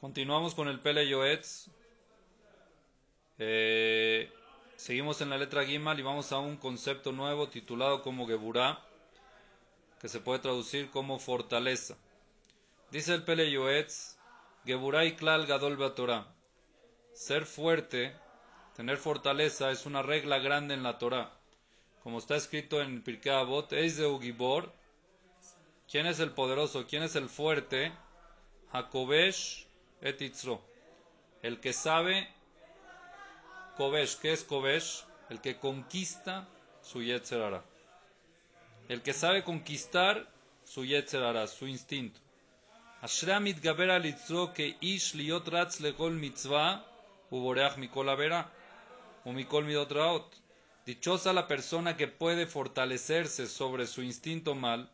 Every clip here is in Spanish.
Continuamos con el Pele Yoetz. Eh, seguimos en la letra Gimal y vamos a un concepto nuevo titulado como Geburah, que se puede traducir como fortaleza. Dice el Pele Yoetz, Geburah y Klal Gadol Torah. Ser fuerte, tener fortaleza es una regla grande en la Torah. Como está escrito en Pirkei Avot, Eizeu Gibor, ¿quién es el poderoso? ¿Quién es el fuerte? Jacobesh etitzro. El que sabe, Kobesh, ¿qué es Kobesh? El que conquista su Yetzerara. El que sabe conquistar su Yetzerara, su instinto. Ashramit Gabera litzro que ish liot ratz legol mitzvah uboreach mikol avera o mikol midot raot. Dichosa la persona que puede fortalecerse sobre su instinto mal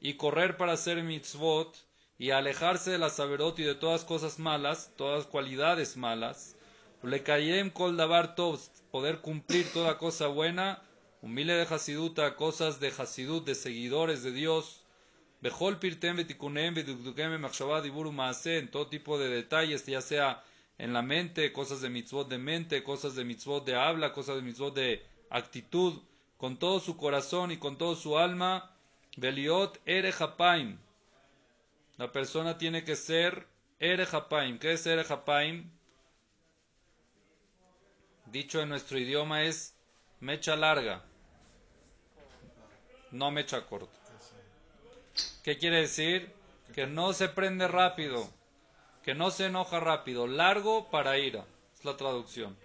y correr para hacer mitzvot y alejarse de la saberot y de todas cosas malas, todas cualidades malas. Le kol davar poder cumplir toda cosa buena, humilde de hasiduta, cosas de hasidut, de seguidores de Dios. Bejol pirtem betikunem bedukdukem machshavat en todo tipo de detalles, ya sea en la mente, cosas de mitzvot de mente, cosas de mitzvot de habla, cosas de mitzvot de actitud, con todo su corazón y con todo su alma. Beliot ere hapaim, la persona tiene que ser Erejapaim. ¿Qué es Erejapaim? Dicho en nuestro idioma es mecha larga, no mecha corta. ¿Qué quiere decir? Que no se prende rápido, que no se enoja rápido, largo para ira, es la traducción.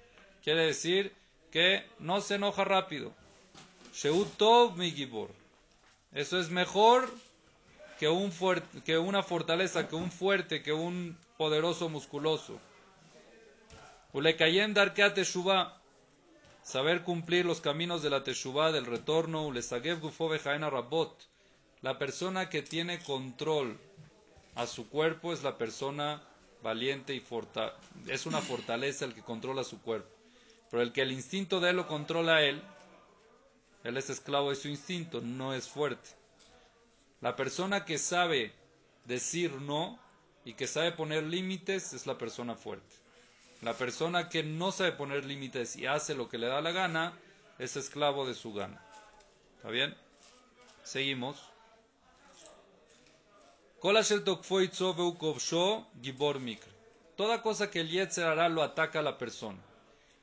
Quiere decir que no se enoja rápido. Sheutov mi Eso es mejor que, un que una fortaleza, que un fuerte, que un poderoso musculoso. Ulekayem darkea teshuva, saber cumplir los caminos de la teshuva, del retorno, ulesagev gufo rabot. La persona que tiene control a su cuerpo es la persona valiente y forta es una fortaleza el que controla su cuerpo. Pero el que el instinto de él lo controla a él, él es esclavo de su instinto, no es fuerte. La persona que sabe decir no y que sabe poner límites es la persona fuerte. La persona que no sabe poner límites y hace lo que le da la gana es esclavo de su gana. ¿Está bien? Seguimos. Toda cosa que el Yetzer hará lo ataca a la persona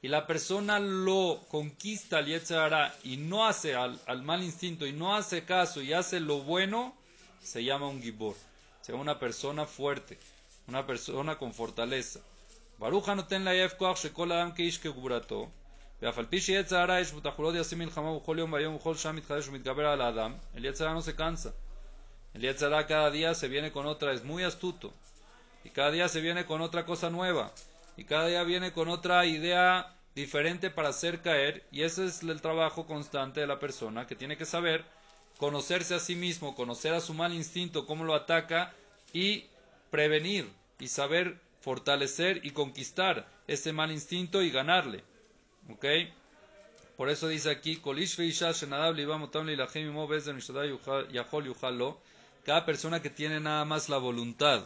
Y la persona lo conquista al Yetzer y no hace al, al, mal instinto y no hace caso y hace lo bueno, se llama un Gibor. Se llama una persona fuerte, una persona con fortaleza. Baruja no ten la yefkoach shekol adam keish kegurato. ואף על פי שיצר הרע יש בתחולות יעשים מלחמה בכל יום ויום ובכל שעה מתחדש ומתגבר על האדם, el Yetzirah no se cansa. El Yetzirah cada día se viene con otra, es muy astuto. Y cada día se viene con otra cosa nueva. Y cada día viene con otra idea diferente para hacer caer. Y ese es el trabajo constante de la persona que tiene que saber conocerse a sí mismo, conocer a su mal instinto, cómo lo ataca y prevenir y saber fortalecer y conquistar ese mal instinto y ganarle. ¿Ok? Por eso dice aquí, cada persona que tiene nada más la voluntad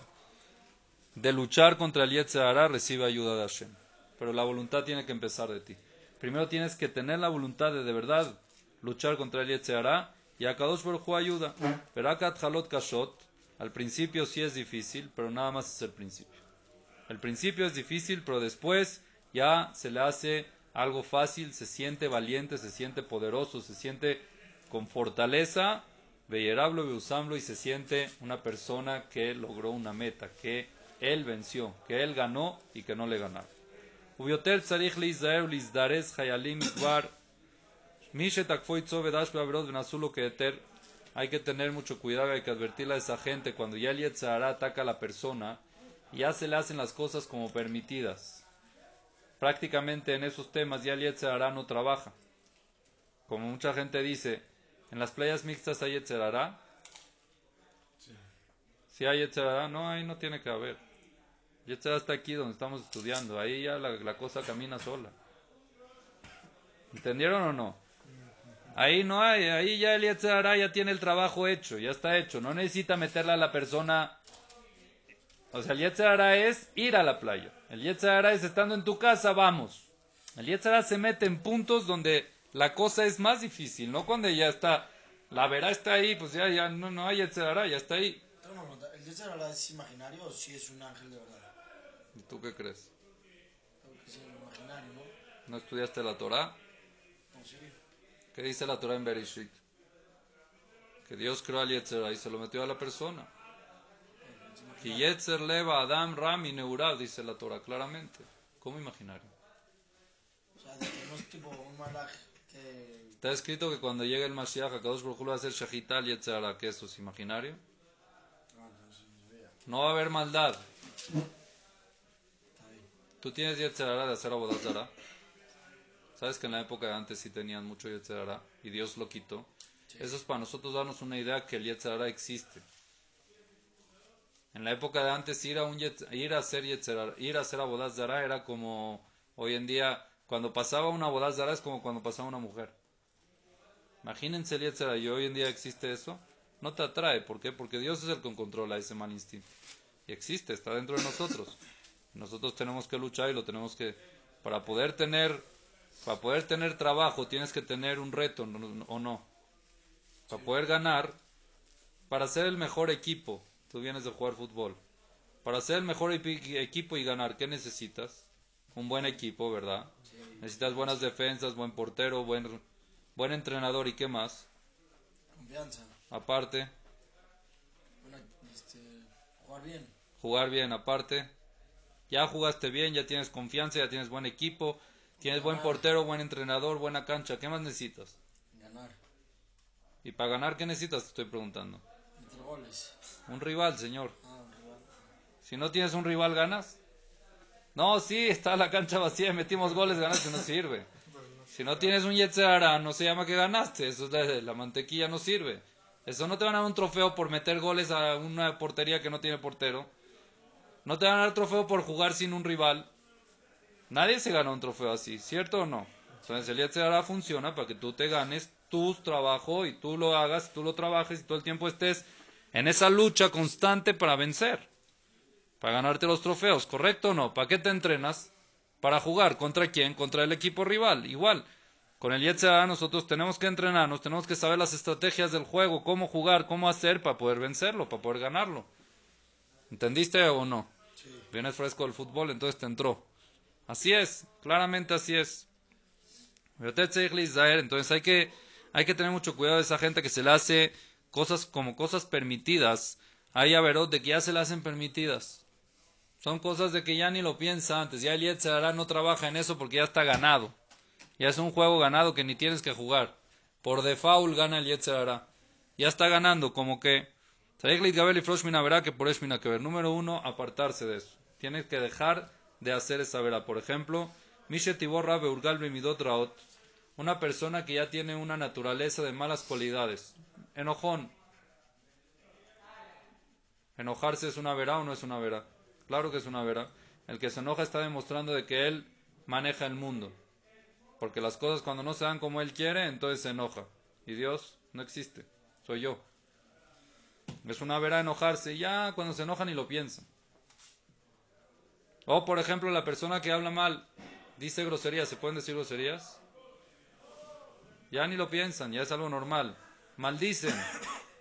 de luchar contra el Yetzirah recibe ayuda de Hashem. Pero la voluntad tiene que empezar de ti. Primero tienes que tener la voluntad de de verdad luchar contra el Yetzirah y a Kadosh Baruj ayuda. Pero Akat Halot Kashot, al principio sí es difícil, pero nada más es el principio. El principio es difícil, pero después ya se le hace algo fácil, se siente valiente, se siente poderoso, se siente con fortaleza, Beyerablo, Beusamlo, y se siente una persona que logró una meta, que él venció, que él ganó y que no le ganaron. Hay que tener mucho cuidado, hay que advertirle a esa gente cuando ya el Yetzirah ataca a la persona, ya se le hacen las cosas como permitidas. Prácticamente en esos temas ya el Yetzirah no trabaja. Como mucha gente dice, en las playas mixtas hay Yetzirah. Si hay Yetzirah, no, ahí no tiene que haber. Yetzirah está aquí donde estamos estudiando, ahí ya la, cosa camina sola. ¿Entendieron o no? Ahí no hay, ahí ya el ya tiene el trabajo hecho, ya está hecho. No necesita meterle a la persona O sea, el Yetzirah es ir a la playa. El Yetzirah es estando en tu casa, vamos. El Yetzirah se mete en puntos donde la cosa es más difícil, no cuando ya está, la verá está ahí, pues ya, ya no, no hay Yetzirah, ya está ahí. ¿El es imaginario o si es un ángel de verdad? ¿Y tú qué crees? ¿no? ¿No estudiaste la Torah? ¿Qué dice la Torah en Bereshit? Que Dios creó al Yetzirah y se lo metió a la persona. Y Yetzer leva Adam Ram y Neurav, dice la Torah claramente. ¿Cómo imaginario? Está escrito que cuando llegue el Mashiach, Akadosh Baruj va a hacer Shahita al Yetzirah, que eso es imaginario. Ah. No va a haber maldad. Tú tienes Yetzirah de hacer Abodat Zarah. Sabes que en la época de antes sí tenían mucho Yetzirah y Dios lo quitó. Eso es para nosotros darnos una idea que el Yetzirah existe. En la época de antes ir a, un yetz- ir a hacer Yetzirah, ir a hacer Abodat Zarah era como hoy en día, cuando pasaba una Abodat Zarah es como cuando pasaba una mujer. Imagínense el Yetzirah y hoy en día existe eso. No te atrae, ¿por qué? Porque Dios es el que controla ese mal instinto. Y existe, está dentro de nosotros. Nosotros tenemos que luchar y lo tenemos que para poder tener para poder tener trabajo tienes que tener un reto ¿no- no- o no. Para poder ganar, para ser el mejor equipo, tú vienes de jugar fútbol. Para ser el mejor equipo y ganar, ¿qué necesitas? Un buen equipo, ¿verdad? Necesitas buenas defensas, buen portero, buen buen entrenador y qué más? Confianza. Aparte, este, jugar bien. jugar bien aparte. Ya jugaste bien, ya tienes confianza, ya tienes buen equipo, tienes buen portero, buen entrenador, buena cancha. ¿Qué más necesitas? Ganar. ¿Y para ganar qué necesitas? Te estoy preguntando. Meter goles. Un rival, señor. Ah, un rival. Si no tienes un rival, ¿ganas? No, sí, está la cancha vacía, metimos goles, ganaste, no sirve. Si no tienes un Yetzirah, no se llama que ganaste, eso es de- la mantequilla no sirve. Eso no te van a dar un trofeo por meter goles a una portería que no tiene portero. No te van a dar trofeo por jugar sin un rival. Nadie se gana un trofeo así, ¿cierto o no? Entonces el Yetzirah funciona para que tú te ganes tu trabajo y tú lo hagas, tú lo trabajes y todo el tiempo estés en esa lucha constante para vencer para ganarte los trofeos, ¿correcto o no? ¿Para qué te entrenas? Para jugar. ¿Contra quién? Contra el equipo rival. Igual. Con el Yetzirah nosotros tenemos que entrenarnos, tenemos que saber las estrategias del juego, cómo jugar, cómo hacer para poder vencerlo, para poder ganarlo. ¿Entendiste o no? Vienes fresco del fútbol, entonces te entró. Así es, claramente así es. Entonces hay que, hay que tener mucho cuidado de esa gente que se le hace cosas como cosas permitidas. Hay averot de que ya se le hacen permitidas. Son cosas de que ya ni lo piensa antes. Ya el Yetzirah no trabaja en eso porque ya está ganado. Ya es un juego ganado que ni tienes que jugar. Por default gana el Yetzirah. Ya está ganando, como que... Que por que. Número uno, apartarse de eso. Tienes que dejar de hacer esa verá. Por ejemplo, Mishe Tiborra Beurgal Bemidot Raot. Una persona que ya tiene una naturaleza de malas cualidades. Enojón. ¿Enojarse es una verá o no es una verá? Claro que es una verá. El que se enoja está demostrando de que él maneja el mundo. Porque las cosas cuando no se dan como él quiere, entonces se enoja. Y Dios no existe. Soy yo. Es una verá enojarse. y Ya cuando se enoja ni lo piensa. O por ejemplo la persona que habla mal, dice groserías. ¿Se pueden decir groserías? Ya ni lo piensan, ya es algo normal. Maldicen.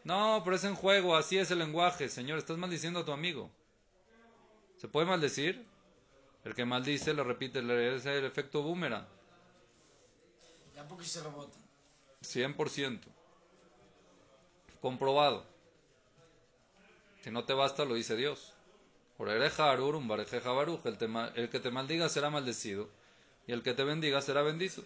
No, pero es en juego, así es el lenguaje. Señor, estás maldiciendo a tu amigo. ¿Se puede maldecir? El que maldice le repite, le- es el efecto boomerang. Ya porque se rebota. 100%. Comprobado. Si no te basta, lo dice Dios. El, te ma- el que te maldiga será maldecido. Y el que te bendiga será bendito.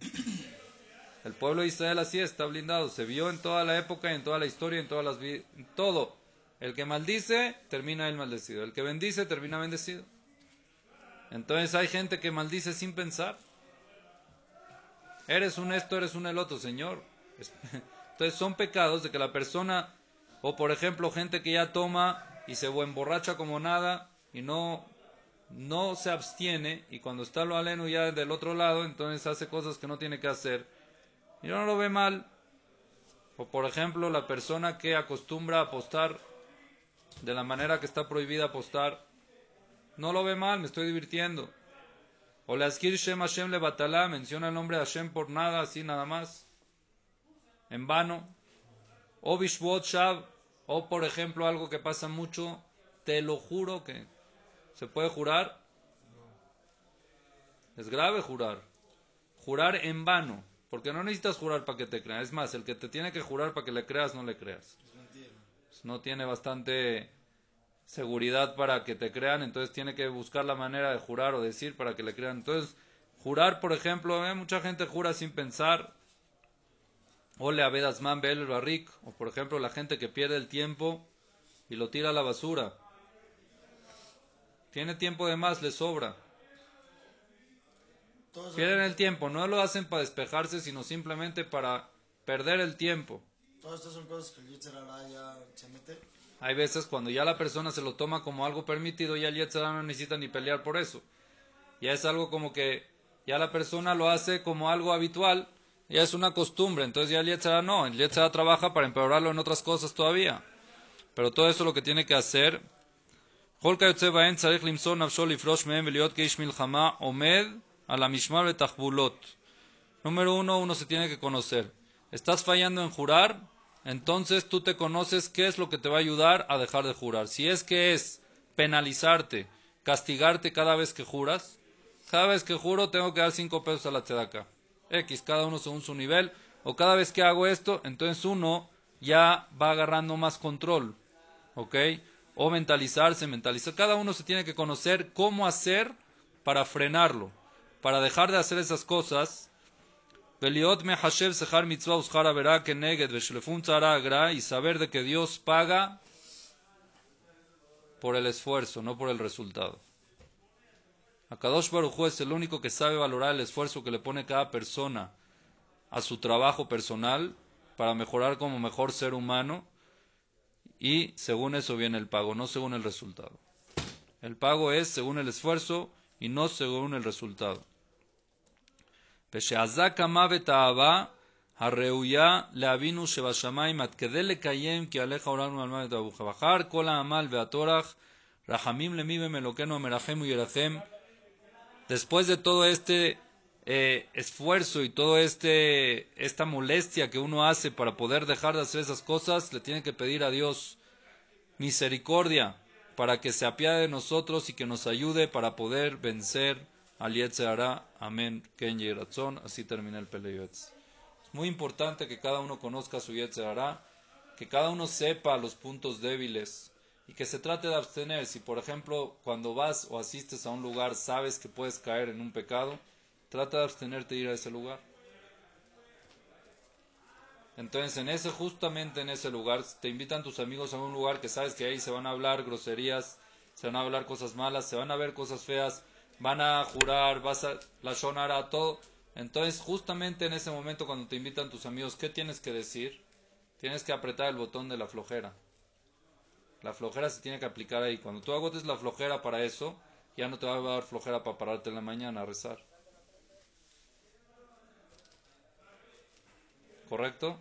El pueblo de Israel así está blindado. Se vio en toda la época, en toda la historia, en todas las vi- en todo. El que maldice, termina él maldecido. El que bendice, termina bendecido. Entonces hay gente que maldice sin pensar. Eres un esto, eres un el otro, Señor. Es- Entonces son pecados de que la persona, o por ejemplo, gente que ya toma y se emborracha como nada y no, no se abstiene y cuando está lo aleno ya del otro lado, entonces hace cosas que no tiene que hacer. Y no lo ve mal. O por ejemplo, la persona que acostumbra a apostar de la manera que está prohibida apostar, no lo ve mal, me estoy divirtiendo. O Askir Shem Hashem le batalá, menciona el nombre de Hashem por nada, así nada más, en vano. O Bishvot Shav, o por ejemplo algo que pasa mucho, te lo juro que se puede jurar. Es grave jurar. Jurar en vano, porque no necesitas jurar para que te crean. Es más, el que te tiene que jurar para que le creas, no le creas. Es mentira. No tiene bastante seguridad para que te crean, entonces tiene que buscar la manera de jurar o decir para que le crean. Entonces, jurar, por ejemplo, eh, mucha gente jura sin pensar. O le avedas man bel barrik, o por ejemplo, la gente que pierde el tiempo y lo tira a la basura. Tiene tiempo de más, le sobra. Pierden el tiempo, no lo hacen para despejarse, sino simplemente para perder el tiempo. Todas estas son cosas que el ya se mete. Hay veces cuando ya la persona se lo toma como algo permitido, ya el Yetzer Hara no necesita ni pelear por eso. Ya es algo como que ya la persona lo hace como algo habitual, ya es una costumbre, entonces ya el Yetzirah no, el Yetzirah trabaja para empeorarlo en otras cosas todavía. Pero todo eso lo que tiene que hacer. Número uno, uno se tiene que conocer. Estás fallando en jurar, entonces tú te conoces qué es lo que te va a ayudar a dejar de jurar. Si es que es penalizarte, castigarte cada vez que juras, cada vez que juro tengo que dar cinco pesos a la tzedaká. X, cada uno según su nivel, o cada vez que hago esto, entonces uno ya va agarrando más control, ¿ok? O mentalizarse, mentalizar. Cada uno se tiene que conocer cómo hacer para frenarlo, para dejar de hacer esas cosas. Y saber de que Dios paga por el esfuerzo, no por el resultado. Akadosh Baruj es el único que sabe valorar el esfuerzo que le pone cada persona a su trabajo personal para mejorar como mejor ser humano y según eso viene el pago, no según el resultado. El pago es según el esfuerzo y no según el resultado. Bajar, Kola Amal, Después de todo este eh, esfuerzo y todo este esta molestia que uno hace para poder dejar de hacer esas cosas, le tiene que pedir a Dios misericordia para que se apiade de nosotros y que nos ayude para poder vencer al Yetzerara. Amén. Ken Yeratzon. Así termina el Peleyotz. Es muy importante que cada uno conozca su Yetzerara, que cada uno sepa los puntos débiles y que se trate de abstener. Si, por ejemplo, cuando vas o asistes a un lugar sabes que puedes caer en un pecado, trata de abstenerte de ir a ese lugar. Entonces, en ese, justamente en ese lugar, te invitan tus amigos a un lugar que sabes que ahí se van a hablar groserías, se van a hablar cosas malas, se van a ver cosas feas, van a jurar, vas a la shonara, todo. Entonces, justamente en ese momento cuando te invitan tus amigos, ¿qué tienes que decir? Tienes que apretar el botón de la flojera. La flojera se tiene que aplicar ahí. Cuando tú agotes la flojera para eso, ya no te va a dar flojera para pararte en la mañana a rezar. ¿Correcto?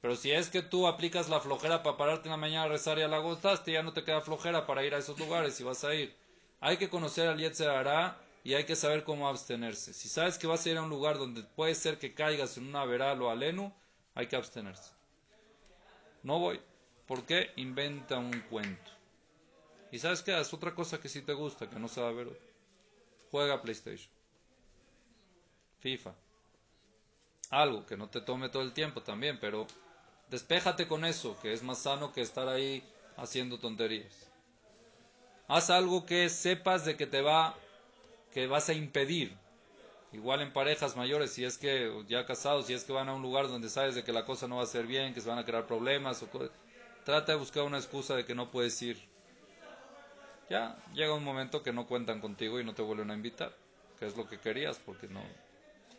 Pero si es que tú aplicas la flojera para pararte en la mañana a rezar y ya la agotaste, ya no te queda flojera para ir a esos lugares y vas a ir. Hay que conocer al Yetzer Hará y hay que saber cómo abstenerse. Si sabes que vas a ir a un lugar donde puede ser que caigas en una veral o alenu, hay que abstenerse. No voy. ¿Por qué? Inventa un cuento. Y sabes qué? Es otra cosa que sí te gusta, que no a ver. Juega PlayStation. FIFA. Algo que no te tome todo el tiempo también, pero despéjate con eso, que es más sano que estar ahí haciendo tonterías. Haz algo que sepas de que te va, que vas a impedir. Igual en parejas mayores, si es que ya casados, si es que van a un lugar donde sabes de que la cosa no va a ser bien, que se van a crear problemas, o co- trata de buscar una excusa de que no puedes ir. Ya llega un momento que no cuentan contigo y no te vuelven a invitar, que es lo que querías, porque no.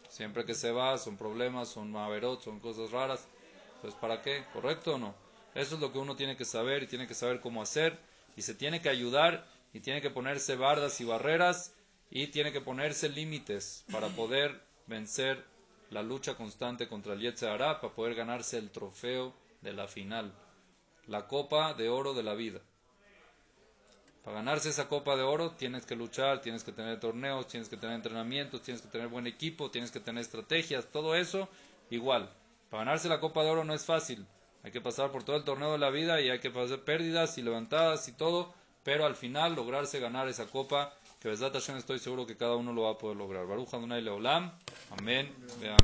Siempre que se va son problemas, son maverot, son cosas raras. Entonces, ¿para qué? ¿Correcto o no? Eso es lo que uno tiene que saber y tiene que saber cómo hacer y se tiene que ayudar y tiene que ponerse bardas y barreras y tiene que ponerse límites para poder vencer la lucha constante contra el Yetzer para poder ganarse el trofeo de la final, la copa de oro de la vida. Para ganarse esa copa de oro tienes que luchar, tienes que tener torneos, tienes que tener entrenamientos, tienes que tener buen equipo, tienes que tener estrategias, todo eso igual. Para ganarse la copa de oro no es fácil. Hay que pasar por todo el torneo de la vida y hay que hacer pérdidas y levantadas y todo, pero al final lograrse ganar esa copa, que Besat Hashem estoy seguro que cada uno lo va a poder lograr. Baruch Adonai Leolam. Amén.